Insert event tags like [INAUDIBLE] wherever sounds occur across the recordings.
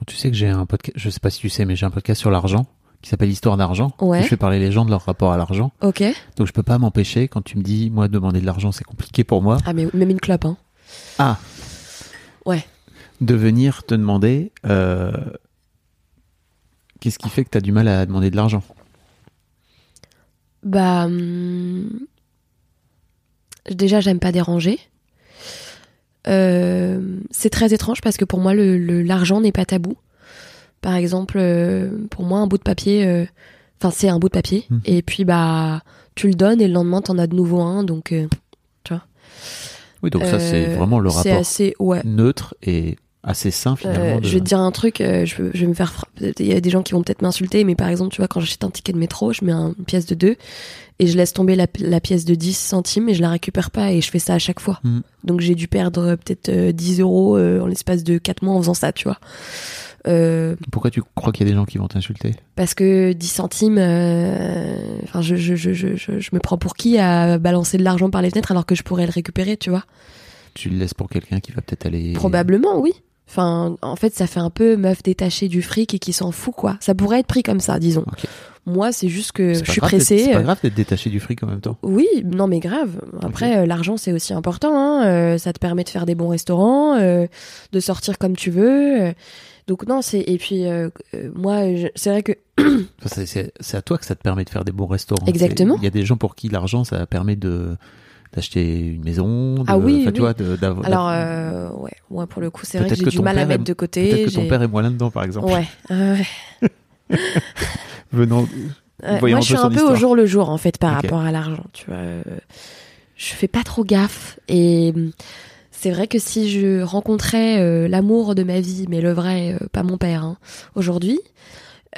Bon, tu sais que j'ai un podcast, je sais pas si tu sais, mais j'ai un podcast sur l'argent qui s'appelle Histoire d'argent. Ouais. Je fais parler les gens de leur rapport à l'argent. Ok. Donc je peux pas m'empêcher quand tu me dis, moi, demander de l'argent, c'est compliqué pour moi. Ah, mais même une clope, hein. Ah, Ouais. de venir te demander, euh, qu'est-ce qui fait que tu as du mal à demander de l'argent? Bah. hum, Déjà, j'aime pas déranger. Euh, c'est très étrange parce que pour moi, le- le- l'argent n'est pas tabou. Par exemple, euh, pour moi, un bout de papier, euh, enfin, c'est un bout de papier. Mhm. Et puis, bah, tu le donnes et le lendemain, t'en as de nouveau un. Donc, euh, Oui, donc ça, c'est vraiment le C'est rapport assez, ouais. neutre et assez sain, finalement. Euh, de- Je vais te dire un truc, euh, je, vais- je vais me faire. Il y a des gens qui vont peut-être m'insulter, mais par exemple, tu vois, quand j'achète un ticket de métro, je mets un- une pièce de 2 et je laisse tomber la, la pièce de 10 centimes et je la récupère pas et je fais ça à chaque fois. Mhm. Donc j'ai dû perdre euh, peut-être euh, 10 euros en l'espace de 4 mois en faisant ça, tu vois. Euh, Pourquoi tu crois qu'il y a des gens qui vont t'insulter? parce que 10 centimes, enfin, je, je, je, je, je, je me prends pour qui à balancer de l'argent par les fenêtres alors que je pourrais le récupérer, tu vois? Tu le laisses pour quelqu'un qui va peut-être aller... Probablement, oui. Enfin, en fait, ça fait un peu meuf détachée du fric et qui s'en fout, quoi. Ça pourrait être pris comme ça, disons. Moi, c'est juste que je suis pressée. C'est pas euh, grave d'être détaché du fric en même temps. Oui, non, mais grave. Après, euh, l'argent, c'est aussi important. Hein. Euh, ça te permet de faire des bons restaurants, euh, de sortir comme tu veux. Donc non, c'est et puis euh, moi, je- c'est vrai que [CLEARS THROAT] c'est- à toi que ça te permet de faire des bons restaurants. Exactement. Il y a des gens pour qui l'argent, ça permet de d'acheter une maison. de- Ah oui, oui. tu vois, de- alors euh, ouais, moi pour le coup, c'est vrai que j'ai du mal à mettre est- de côté. Peut-être que ton père est moins là-dedans, par exemple. Ouais, ouais. [LAUGHS] Venant. Moi, un je suis un peu au jour le jour en fait par rapport à l'argent. Tu vois, Euh, je fais pas trop gaffe et hum, c'est vrai que si je rencontrais euh, l'amour de ma vie, mais le vrai, pas mon père, hein, aujourd'hui,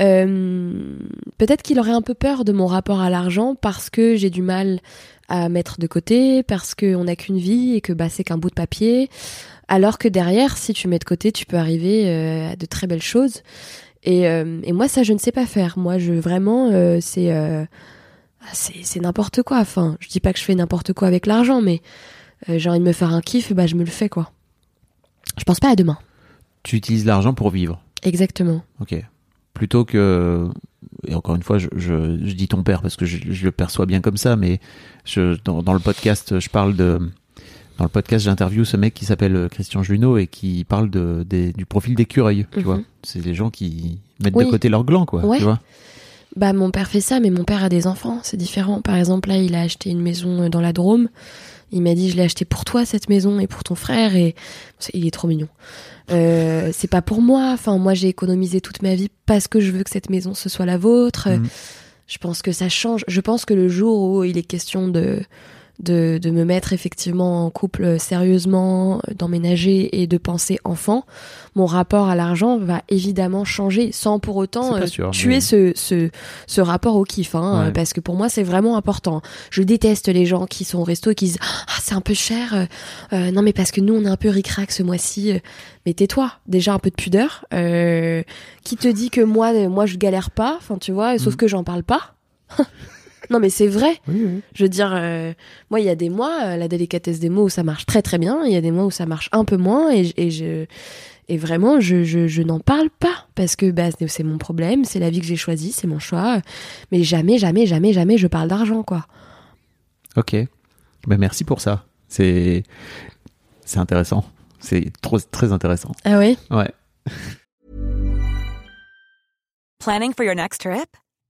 euh, peut-être qu'il aurait un peu peur de mon rapport à l'argent parce que j'ai du mal à mettre de côté, parce qu'on n'a qu'une vie et que bah c'est qu'un bout de papier. Alors que derrière, si tu mets de côté, tu peux arriver euh, à de très belles choses. Et, euh, et moi, ça, je ne sais pas faire. Moi, je vraiment, c'est ah, c'est c'est n'importe quoi. Enfin, je dis pas que je fais n'importe quoi avec l'argent, mais j'ai envie de me faire un kiff, bah je me le fais quoi. Je pense pas à demain. Tu utilises l'argent pour vivre. Exactement. Ok. Plutôt que. Et encore une fois, je, je, je dis ton père parce que je, je le perçois bien comme ça, mais je, dans, dans le podcast, je parle de. Dans le podcast, j'interviewe ce mec qui s'appelle Christian Junot et qui parle de, des- du profil d'écureuil. Tu Mhm. vois, c'est les gens qui mettent Oui. de côté leur gland, quoi. Ouais. Tu vois. Bah mon père fait ça, mais mon père a des enfants, c'est différent. Par exemple, là, il a acheté une maison euh, dans la Drôme. Il m'a dit, je l'ai acheté pour toi cette maison et pour ton frère et il est trop mignon. Euh, c'est pas pour moi. Enfin, moi, j'ai économisé toute ma vie parce que je veux que cette maison ce soit la vôtre. Mhm. Je pense que ça change. Je pense que le jour où il est question de de, de me mettre effectivement en couple sérieusement, d'emménager et de penser enfant, mon rapport à l'argent va évidemment changer sans pour autant euh, sûr, tuer mais- ce, ce, ce rapport au kiff, hein, Ouais. parce que pour moi c'est vraiment important. Je déteste les gens qui sont au resto et qui disent ah c'est un peu cher, euh, euh, non mais parce que nous on est un peu ric-rac ce mois-ci, mais tais-toi, déjà un peu de pudeur. Euh, qui te dit que moi moi je galère pas, enfin tu vois, sauf Mm. que j'en parle pas. [LAUGHS] non mais c'est vrai. Oui, oui. Je veux dire, euh, moi, il y a des mois, euh, la délicatesse des mots où ça marche très très bien, il y a des mois où ça marche un peu moins, et, je- et je et vraiment, je, je, je n'en parle pas parce que bah, c'est- mon problème, c'est la vie que j'ai choisie, c'est mon choix, mais jamais, jamais, jamais, jamais je parle d'argent, quoi. Ok. Ben merci pour ça. C'est c'est intéressant. C'est trop très intéressant. Ah ouais? Ouais. Planning for your next trip?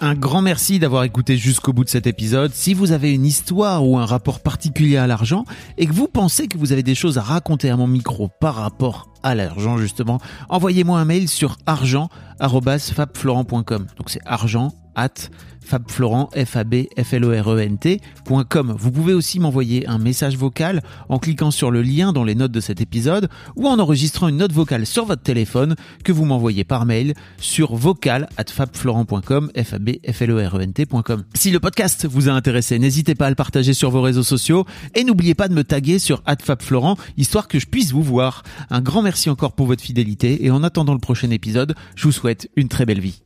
Un grand merci d'avoir écouté jusqu'au bout de cet épisode. Si vous avez une histoire ou un rapport particulier à l'argent et que vous pensez que vous avez des choses à raconter à mon micro par rapport à l'argent justement, envoyez-moi un mail sur argent@fabflorent.com. Donc c'est argent at fabflorent, f a b f l o r e n t.com. Vous pouvez aussi m'envoyer un message vocal en cliquant sur le lien dans les notes de cet épisode ou en enregistrant une note vocale sur votre téléphone que vous m'envoyez par mail sur vocal at fabflorent.com, e. Si le podcast vous a intéressé, n'hésitez pas à le partager sur vos réseaux sociaux et n'oubliez pas de me taguer sur @fabflorent histoire que je puisse vous voir. Un grand merci encore pour votre fidélité et en attendant le prochain épisode, je vous souhaite une très belle vie.